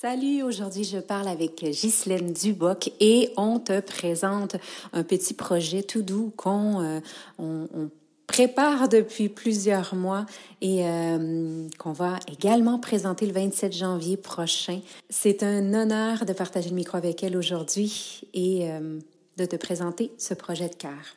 Salut, aujourd'hui je parle avec Ghislaine Duboc et on te présente un petit projet tout doux qu'on euh, prépare depuis plusieurs mois et euh, qu'on va également présenter le 27 janvier prochain. C'est un honneur de partager le micro avec elle aujourd'hui et euh, de te présenter ce projet de cœur.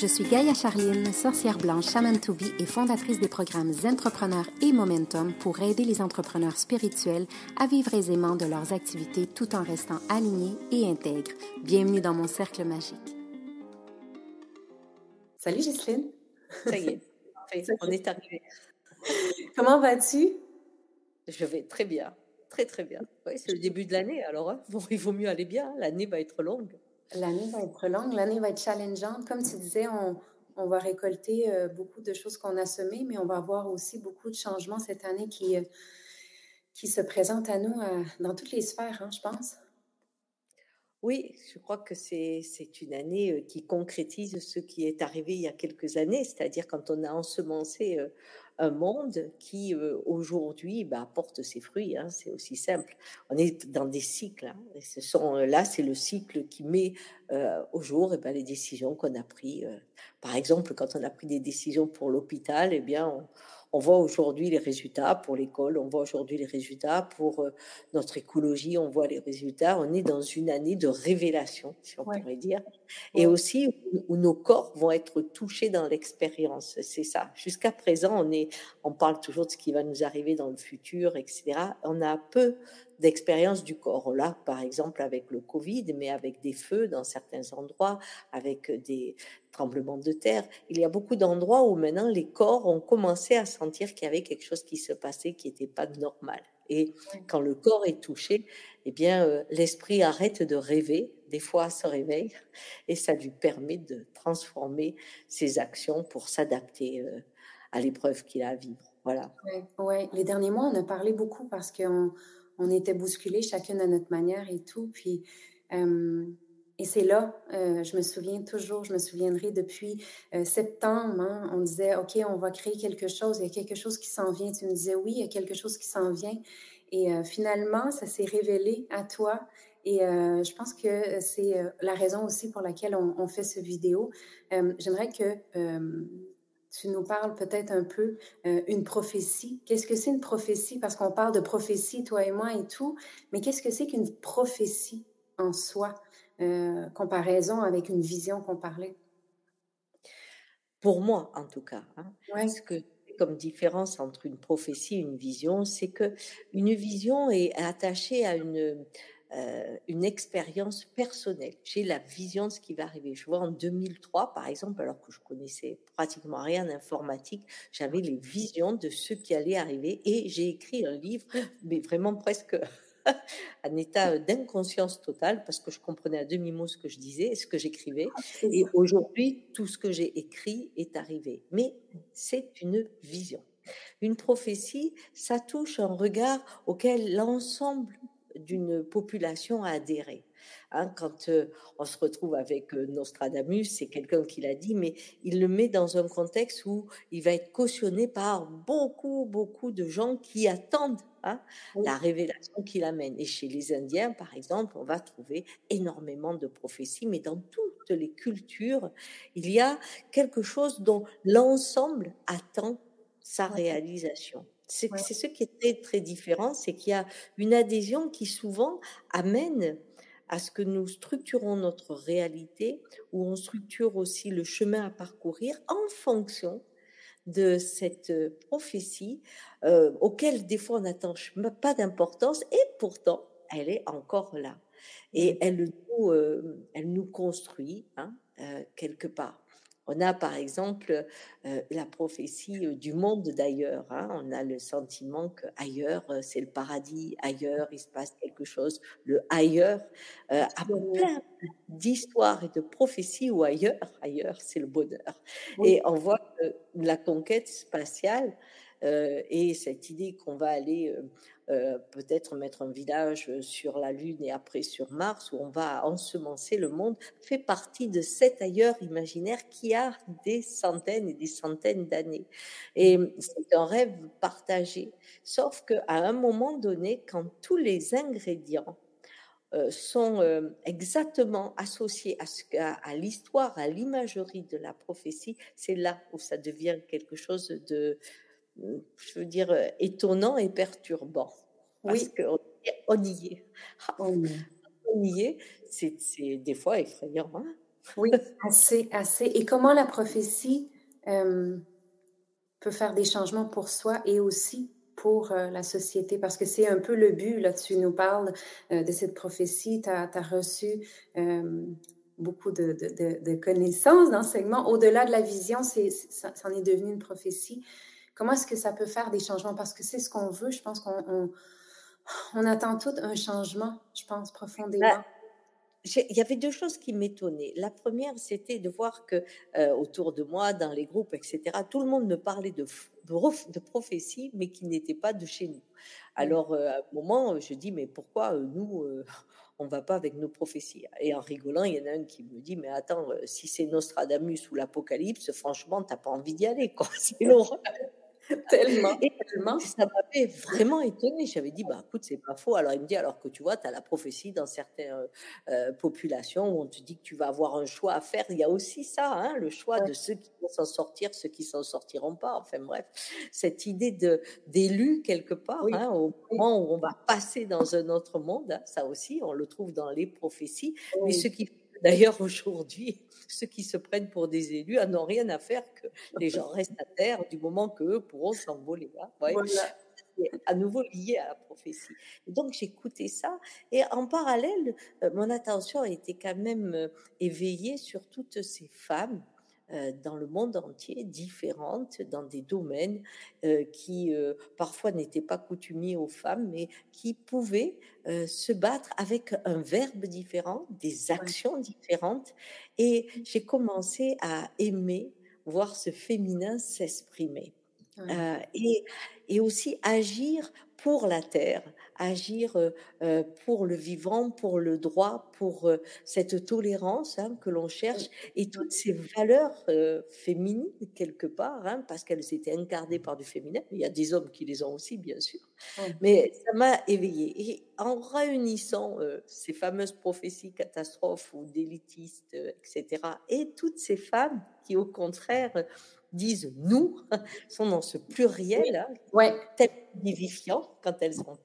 Je suis Gaïa Charline, sorcière blanche Shaman to be et fondatrice des programmes Entrepreneurs et Momentum pour aider les entrepreneurs spirituels à vivre aisément de leurs activités tout en restant alignés et intègres. Bienvenue dans mon cercle magique. Salut Gisèle. Ça y est, on est arrivé. Comment vas-tu? Je vais très bien, très très bien. Oui, c'est le début de l'année, alors hein. bon, il vaut mieux aller bien, l'année va être longue. L'année va être longue, l'année va être challengeante. Comme tu disais, on, va récolter euh, beaucoup de choses qu'on a semées, mais on va avoir aussi beaucoup de changements cette année qui, euh, qui se présentent à nous euh, dans toutes les sphères, hein, je pense. Oui, je crois que c'est une année qui concrétise ce qui est arrivé il y a quelques années, c'est-à-dire quand on a ensemencé un monde qui aujourd'hui bah, porte ses fruits. Hein, c'est aussi simple. On est dans des cycles. Hein, et ce sont là, c'est le cycle qui met au jour et eh ben, les décisions qu'on a prises. par exemple, quand on a pris des décisions pour l'hôpital, eh bien, on, on voit aujourd'hui les résultats pour l'école, on voit aujourd'hui les résultats pour euh, notre écologie, on voit les résultats. On est dans une année de révélation, si on pourrait dire, et aussi où, nos corps vont être touchés dans l'expérience. C'est ça. Jusqu'à présent, on est, on parle toujours de ce qui va nous arriver dans le futur, etc. On a peu d'expérience du corps. Là, par exemple, avec le Covid, mais avec des feux dans certains endroits, avec des tremblements de terre. Il y a beaucoup d'endroits où maintenant les corps ont commencé à sentir qu'il y avait quelque chose qui se passait qui n'était pas normal. Et quand le corps est touché, eh bien, euh, l'esprit arrête de rêver, des fois se réveille, et ça lui permet de transformer ses actions pour s'adapter euh, à l'épreuve qu'il a à vivre. Voilà. Ouais, Les derniers mois, on a parlé beaucoup parce qu'on on était bousculés chacune à notre manière et tout. Puis, euh, et c'est là, euh, je me souviens toujours, je me souviendrai depuis euh, septembre, hein, on disait, OK, on va créer quelque chose, il y a quelque chose qui s'en vient. Tu me disais, oui, il y a quelque chose qui s'en vient. Et finalement, ça s'est révélé à toi. Et je pense que c'est la raison aussi pour laquelle on, on fait ce vidéo. J'aimerais que tu nous parles peut-être un peu euh, une prophétie. Qu'est-ce que c'est une prophétie? Parce qu'on parle de prophétie, toi et moi et tout, mais qu'est-ce que c'est qu'une prophétie en soi, euh, comparaison avec une vision qu'on parlait? Pour moi, en tout cas, hein, ce que comme différence entre une prophétie et une vision, c'est que une vision est attachée à une euh, une expérience personnelle. J'ai la vision de ce qui va arriver. Je vois en 2003, par exemple, alors que je connaissais pratiquement rien d'informatique, j'avais les visions de ce qui allait arriver et j'ai écrit un livre, mais vraiment presque un état d'inconscience totale parce que je comprenais à demi-mot ce que je disais et ce que j'écrivais. Ah, et aujourd'hui, tout ce que j'ai écrit est arrivé. Mais c'est une vision. Une prophétie, ça touche un regard auquel l'ensemble d'une population à adhérer. Hein, quand euh, on se retrouve avec euh, Nostradamus, c'est quelqu'un qui l'a dit, mais il le met dans un contexte où il va être cautionné par beaucoup, beaucoup de gens qui attendent hein, la révélation qu'il amène. Et chez les Indiens, par exemple, on va trouver énormément de prophéties, mais dans toutes les cultures, il y a quelque chose dont l'ensemble attend sa réalisation. C'est ce qui est très, très différent, c'est qu'il y a une adhésion qui souvent amène à ce que nous structurons notre réalité, où on structure aussi le chemin à parcourir en fonction de cette prophétie euh, auquel des fois on n'attache pas d'importance et pourtant elle est encore là. Et elle nous, euh, elle nous construit hein, euh, quelque part. On a par exemple euh, la prophétie euh, du monde d'ailleurs. Hein. On a le sentiment que ailleurs euh, c'est le paradis, ailleurs il se passe quelque chose. Le ailleurs a plein d'histoires et de prophéties où ailleurs, ailleurs c'est le bonheur. Et on voit que la conquête spatiale et cette idée qu'on va aller euh, peut-être mettre un village sur la Lune et après sur Mars, où on va ensemencer le monde, fait partie de cet ailleurs imaginaire qui a des centaines et des centaines d'années. Et c'est un rêve partagé. Sauf qu'à un moment donné, quand tous les ingrédients euh, sont euh, exactement associés à l'histoire, à l'imagerie de la prophétie, c'est là où ça devient quelque chose de, je veux dire, euh, étonnant et perturbant. Parce oui. qu'on on y est. On y est. C'est des fois effrayant. Hein? Oui, assez, assez. Et comment la prophétie euh, peut faire des changements pour soi et aussi pour euh, la société, parce que c'est un peu le but, là, tu nous parles de cette prophétie, tu as, reçu beaucoup de, de, de connaissances, d'enseignements. Au-delà de la vision, c'est, ça, ça, en est devenu une prophétie. Comment est-ce que ça peut faire des changements? Parce que c'est ce qu'on veut. Je pense qu'on on, attend tout un changement, je pense, profondément. Bah, il y avait deux choses qui m'étonnaient. La première, c'était de voir que euh, autour de moi, dans les groupes, etc., tout le monde me parlait de, de, de prophétie, mais qui n'était pas de chez nous. Alors, euh, à un moment, je dis, mais pourquoi euh, nous, on va pas avec nos prophéties? Et en rigolant, il y en a un qui me dit, mais attends, si c'est Nostradamus ou l'Apocalypse, franchement, t'as pas envie d'y aller, quoi. C'est l'horreur. tellement, et tellement. Ça m'avait vraiment étonné. J'avais dit, bah écoute, c'est pas faux. Alors il me dit, alors que tu vois, tu as la prophétie dans certaines euh, populations où on te dit que tu vas avoir un choix à faire. Il y a aussi ça, hein, le choix de ceux qui vont s'en sortir, ceux qui s'en sortiront pas. Enfin bref, cette idée de d'élu quelque part, hein, au moment où on va passer dans un autre monde, hein, ça aussi, on le trouve dans les prophéties. Mais ce qui D'ailleurs, aujourd'hui, ceux qui se prennent pour des élus n'ont rien à faire que les gens restent à terre du moment qu'eux pourront s'envoler. Hein, C'est à nouveau lié à la prophétie. donc j'écoutais ça et en parallèle, euh, mon attention a été quand même euh, éveillée sur toutes ces femmes dans le monde entier, différentes dans des domaines euh, qui euh, parfois n'étaient pas coutumiers aux femmes, mais qui pouvaient se battre avec un verbe différent, des actions différentes. Et j'ai commencé à aimer voir ce féminin s'exprimer. et, et aussi agir pour la terre, agir euh, euh, pour le vivant, pour le droit, pour euh, cette tolérance hein, que l'on cherche et toutes ces valeurs féminines quelque part, hein, parce qu'elles étaient incarnées par du féminin. Il y a des hommes qui les ont aussi, bien sûr, mais ça m'a éveillée. Et en réunissant ces fameuses prophéties catastrophes ou d'élitistes, etc., et toutes ces femmes qui, au contraire, disent nous, sont dans ce pluriel, hein, ouais. tellement vivifiant quand elles sont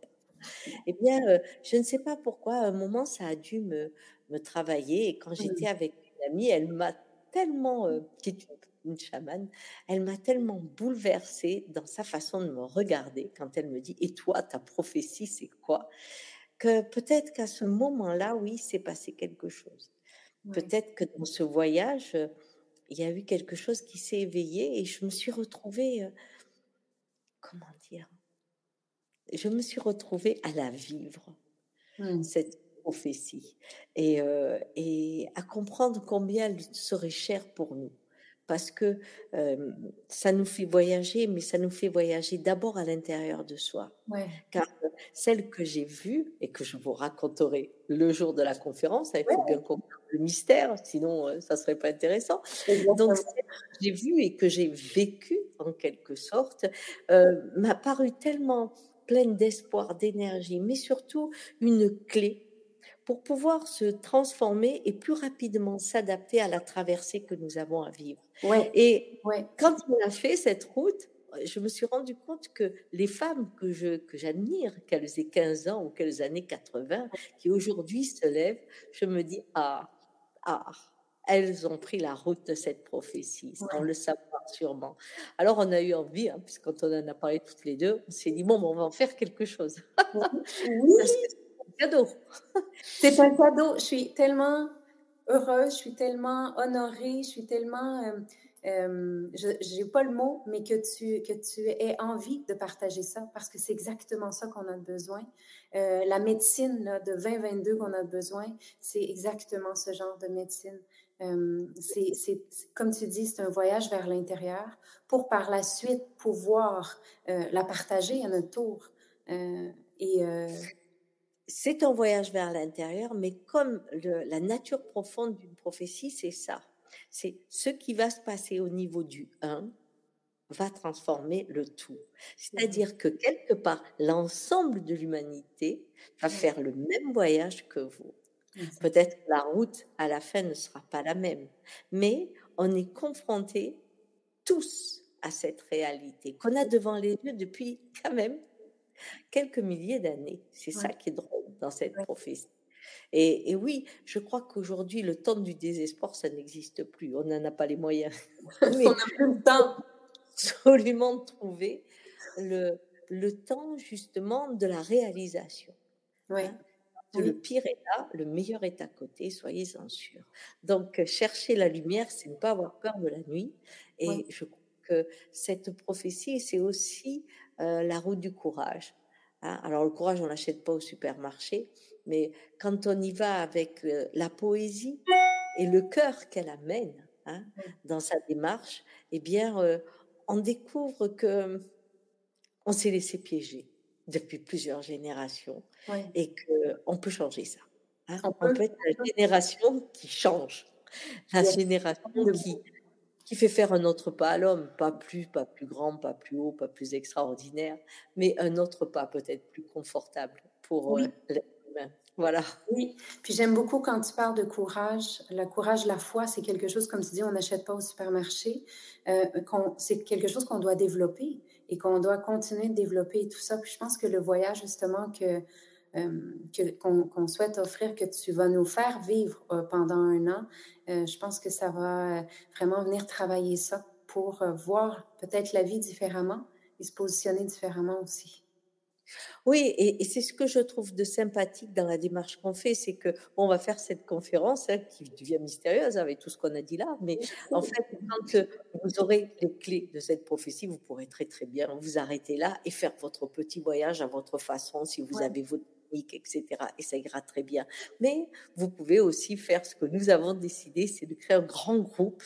eh bien, euh, je ne sais pas pourquoi, à un moment, ça a dû me, me travailler. Et quand j'étais mmh. avec une amie, elle m'a tellement, euh, qui est une, chamane, elle m'a tellement bouleversée dans sa façon de me regarder quand elle me dit Et toi, ta prophétie, c'est quoi? Que peut-être qu'à ce moment-là, oui, s'est passé quelque chose. Peut-être que dans ce voyage, il y a eu quelque chose qui s'est éveillé et je me suis retrouvée, euh, comment dire, je me suis retrouvée à la vivre, mmh. cette prophétie, et, euh, et, à comprendre combien elle serait chère pour nous. Parce que euh, ça nous fait voyager, mais ça nous fait voyager d'abord à l'intérieur de soi. Car celle que j'ai vue et que je vous raconterai le jour de la conférence, hein, il faut bien comprendre le mystère, sinon euh, ça serait pas intéressant. Donc, j'ai vu et que j'ai vécu en quelque sorte m'a paru tellement pleine d'espoir, d'énergie, mais surtout une clé pour pouvoir se transformer et plus rapidement s'adapter à la traversée que nous avons à vivre. Ouais, et ouais. quand on a fait cette route, je me suis rendu compte que les femmes que je que j'admire, qu'elles aient 15 ans ou qu'elles années 80, qui aujourd'hui se lèvent, je me dis ah ah elles ont pris la route de cette prophétie, sans le savoir sûrement. Alors on a eu envie, hein, puisque quand on en a parlé toutes les deux, on s'est dit bon, on va en faire quelque chose. Oui. c'est un cadeau. c'est un cadeau. Je suis tellement heureuse, je suis tellement honorée, je suis tellement euh, euh, je n'ai pas le mot, mais que tu, que tu aies envie de partager ça, parce que c'est exactement ça qu'on a besoin. Euh, la médecine là, de 2022 qu'on a besoin, c'est exactement ce genre de médecine. Euh, c'est, comme tu dis, c'est un voyage vers l'intérieur pour par la suite pouvoir euh, la partager à notre tour. Euh, et c'est un voyage vers l'intérieur, mais comme le, la nature profonde d'une prophétie, c'est ça c'est ce qui va se passer au niveau du 1 va transformer le tout. C'est-à-dire que quelque part, l'ensemble de l'humanité va faire le même voyage que vous. Peut-être la route à la fin ne sera pas la même, mais on est confrontés tous à cette réalité qu'on a devant les yeux depuis quand même quelques milliers d'années. C'est ça qui est drôle dans cette prophétie. Et, oui, je crois qu'aujourd'hui, le temps du désespoir, ça n'existe plus. On n'en a pas les moyens. Mais on n'a plus le temps. Absolument trouver le, le temps justement de la réalisation. Ouais. Hein. Le pire est là, le meilleur est à côté, soyez-en sûrs. Donc, chercher la lumière, c'est ne pas avoir peur de la nuit. Et je crois que cette prophétie, c'est aussi euh, la route du courage. Hein. Alors, le courage, on l'achète pas au supermarché, mais quand on y va avec euh, la poésie et le cœur qu'elle amène hein, dans sa démarche, eh bien, euh, on découvre que on s'est laissé piéger depuis plusieurs générations et qu'on peut changer ça. Hein. On, peut, être la génération qui change, la génération qui, qui fait faire un autre pas à l'homme, pas plus, pas plus grand, pas plus haut, pas plus extraordinaire, mais un autre pas peut-être plus confortable pour euh, voilà. Oui, puis j'aime beaucoup quand tu parles de courage. Le courage, la foi, c'est quelque chose, comme tu dis, on n'achète pas au supermarché. Euh, c'est quelque chose qu'on doit développer et qu'on doit continuer de développer tout ça. Puis je pense que le voyage, justement, que euh, qu'on souhaite offrir, que tu vas nous faire vivre euh, pendant un an, euh, je pense que ça va vraiment venir travailler ça pour voir peut-être la vie différemment et se positionner différemment aussi. Oui, et, c'est ce que je trouve de sympathique dans la démarche qu'on fait, c'est que on va faire cette conférence hein, qui devient mystérieuse avec tout ce qu'on a dit là, mais en fait, quand euh, vous aurez les clés de cette prophétie, vous pourrez très très bien vous arrêter là et faire votre petit voyage à votre façon, si vous avez votre etc. Et ça ira très bien. Mais vous pouvez aussi faire ce que nous avons décidé, c'est de créer un grand groupe,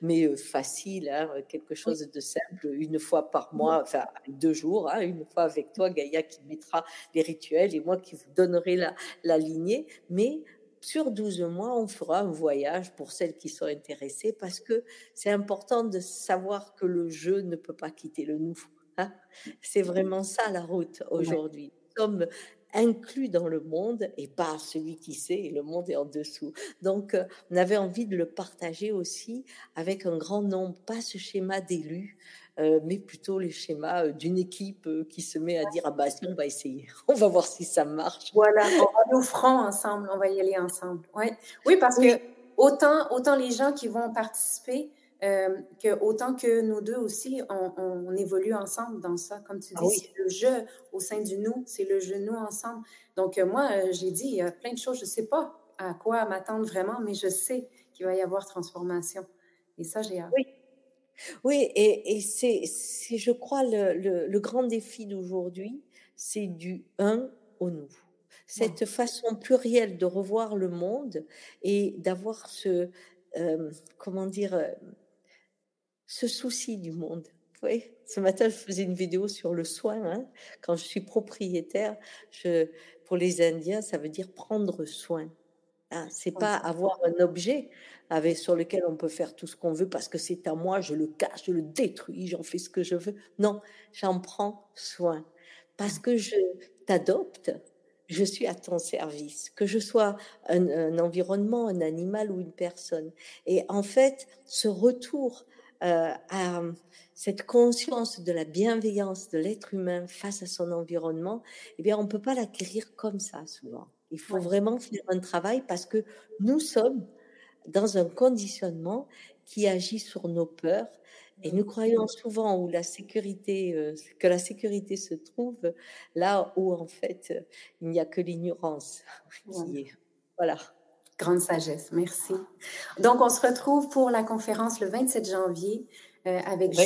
mais euh, facile, hein, quelque chose de simple, une fois par mois, enfin deux jours, hein, une fois avec toi, Gaïa, qui mettra les rituels et moi qui vous donnerai la, la lignée. Mais sur 12 mois, on fera un voyage pour celles qui sont intéressées parce que c'est important de savoir que le jeu ne peut pas quitter le nous. Hein. C'est vraiment ça la route aujourd'hui. Nous sommes inclus dans le monde et pas celui qui sait, et le monde est en dessous. Donc, euh, on avait envie de le partager aussi avec un grand nombre, pas ce schéma d'élus, euh, mais plutôt les schémas euh, d'une équipe qui se met à dire ah bah si on va essayer, on va voir si ça marche. Voilà, on va nous franc ensemble, on va y aller ensemble. Ouais. Oui, parce que autant autant les gens qui vont participer, euh, que autant que nous deux aussi, on, évolue ensemble dans ça. Comme tu ah dis, c'est le jeu au sein du nous, c'est le jeu nous ensemble. Donc, euh, moi, euh, j'ai dit, il y a plein de choses, je ne sais pas à quoi m'attendre vraiment, mais je sais qu'il va y avoir transformation. Et ça, j'ai hâte. Oui. Oui, et, c'est, je crois, le, le grand défi d'aujourd'hui, c'est du un au nous cette façon plurielle de revoir le monde et d'avoir ce, comment dire, ce souci du monde. Oui, ce matin, je faisais une vidéo sur le soin. Hein. Quand je suis propriétaire, je, pour les Indiens, ça veut dire prendre soin. Hein. C'est pas avoir un objet avec, sur lequel on peut faire tout ce qu'on veut parce que c'est à moi, je le cache, je le détruis, j'en fais ce que je veux. Non, j'en prends soin parce que je t'adopte, je suis à ton service, que je sois un, un, environnement, un animal ou une personne. Et en fait, ce retour euh, à cette conscience de la bienveillance de l'être humain face à son environnement, eh bien, on ne peut pas l'acquérir comme ça souvent. Il faut vraiment faire un travail parce que nous sommes dans un conditionnement qui agit sur nos peurs. Et nous croyons souvent où la sécurité, euh, que la sécurité se trouve là où en fait il n'y a que l'ignorance qui est. Voilà. Grande sagesse, merci. Donc, on se retrouve pour la conférence le 27 janvier. Euh, avec oui.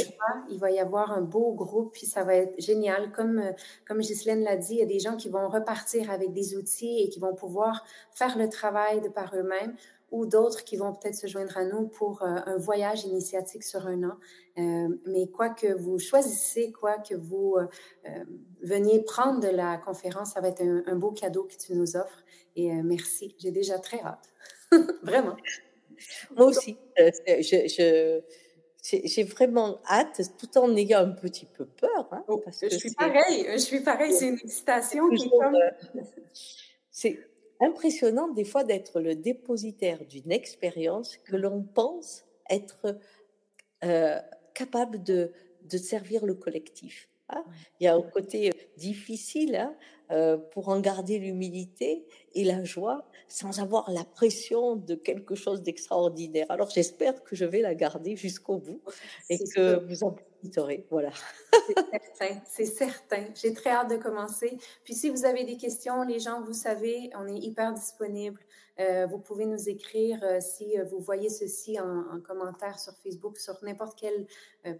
Il va y avoir un beau groupe, puis ça va être génial. Comme, euh, comme Ghislaine l'a dit, il y a des gens qui vont repartir avec des outils et qui vont pouvoir faire le travail de par eux-mêmes ou d'autres qui vont peut-être se joindre à nous pour euh, un voyage initiatique sur un an. Mais quoi que vous choisissez, quoi que vous veniez prendre de la conférence, ça va être un, un beau cadeau que tu nous offres. Et merci, j'ai déjà très hâte. Vraiment. Moi aussi. je j'ai vraiment hâte, tout en ayant un petit peu peur. Hein, oh, parce je suis pareil, je suis pareil, c'est une excitation qui comme... c'est impressionnant des fois d'être le dépositaire d'une expérience que l'on pense être euh, capable de, de servir le collectif. Hein. Il y a un côté difficile hein, euh, pour en garder l'humilité et la joie sans avoir la pression de quelque chose d'extraordinaire. Alors j'espère que je vais la garder jusqu'au bout et que vous en profiterez. Voilà. C'est certain, c'est certain. J'ai très hâte de commencer. Puis si vous avez des questions, les gens, vous savez, on est hyper disponible. Euh, vous pouvez nous écrire euh, si vous voyez ceci en, commentaire sur Facebook, sur n'importe quelle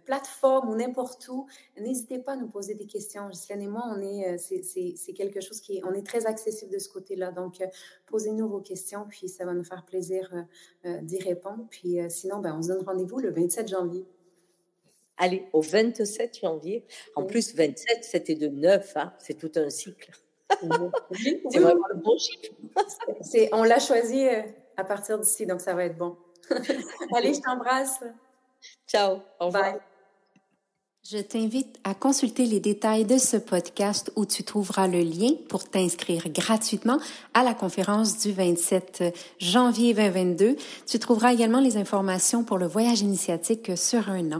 plateforme ou n'importe où. N'hésitez pas à nous poser des questions. Gislaine et moi, on est, c'est quelque chose qui est, on est très accessible de ce côté-là. Donc, posez-nous vos questions, puis ça va nous faire plaisir d'y répondre. Puis sinon, ben, on se donne rendez-vous le 27 janvier. Allez, au 27 janvier. En plus, 27, c'était de 9, hein, c'est tout un cycle. c'est vraiment le bon chiffre. on l'a choisi euh, à partir d'ici, donc ça va être bon. Allez, je t'embrasse. Ciao. Au revoir. Je t'invite à consulter les détails de ce podcast où tu trouveras le lien pour t'inscrire gratuitement à la conférence du 27 janvier 2022. Tu trouveras également les informations pour le voyage initiatique sur un an.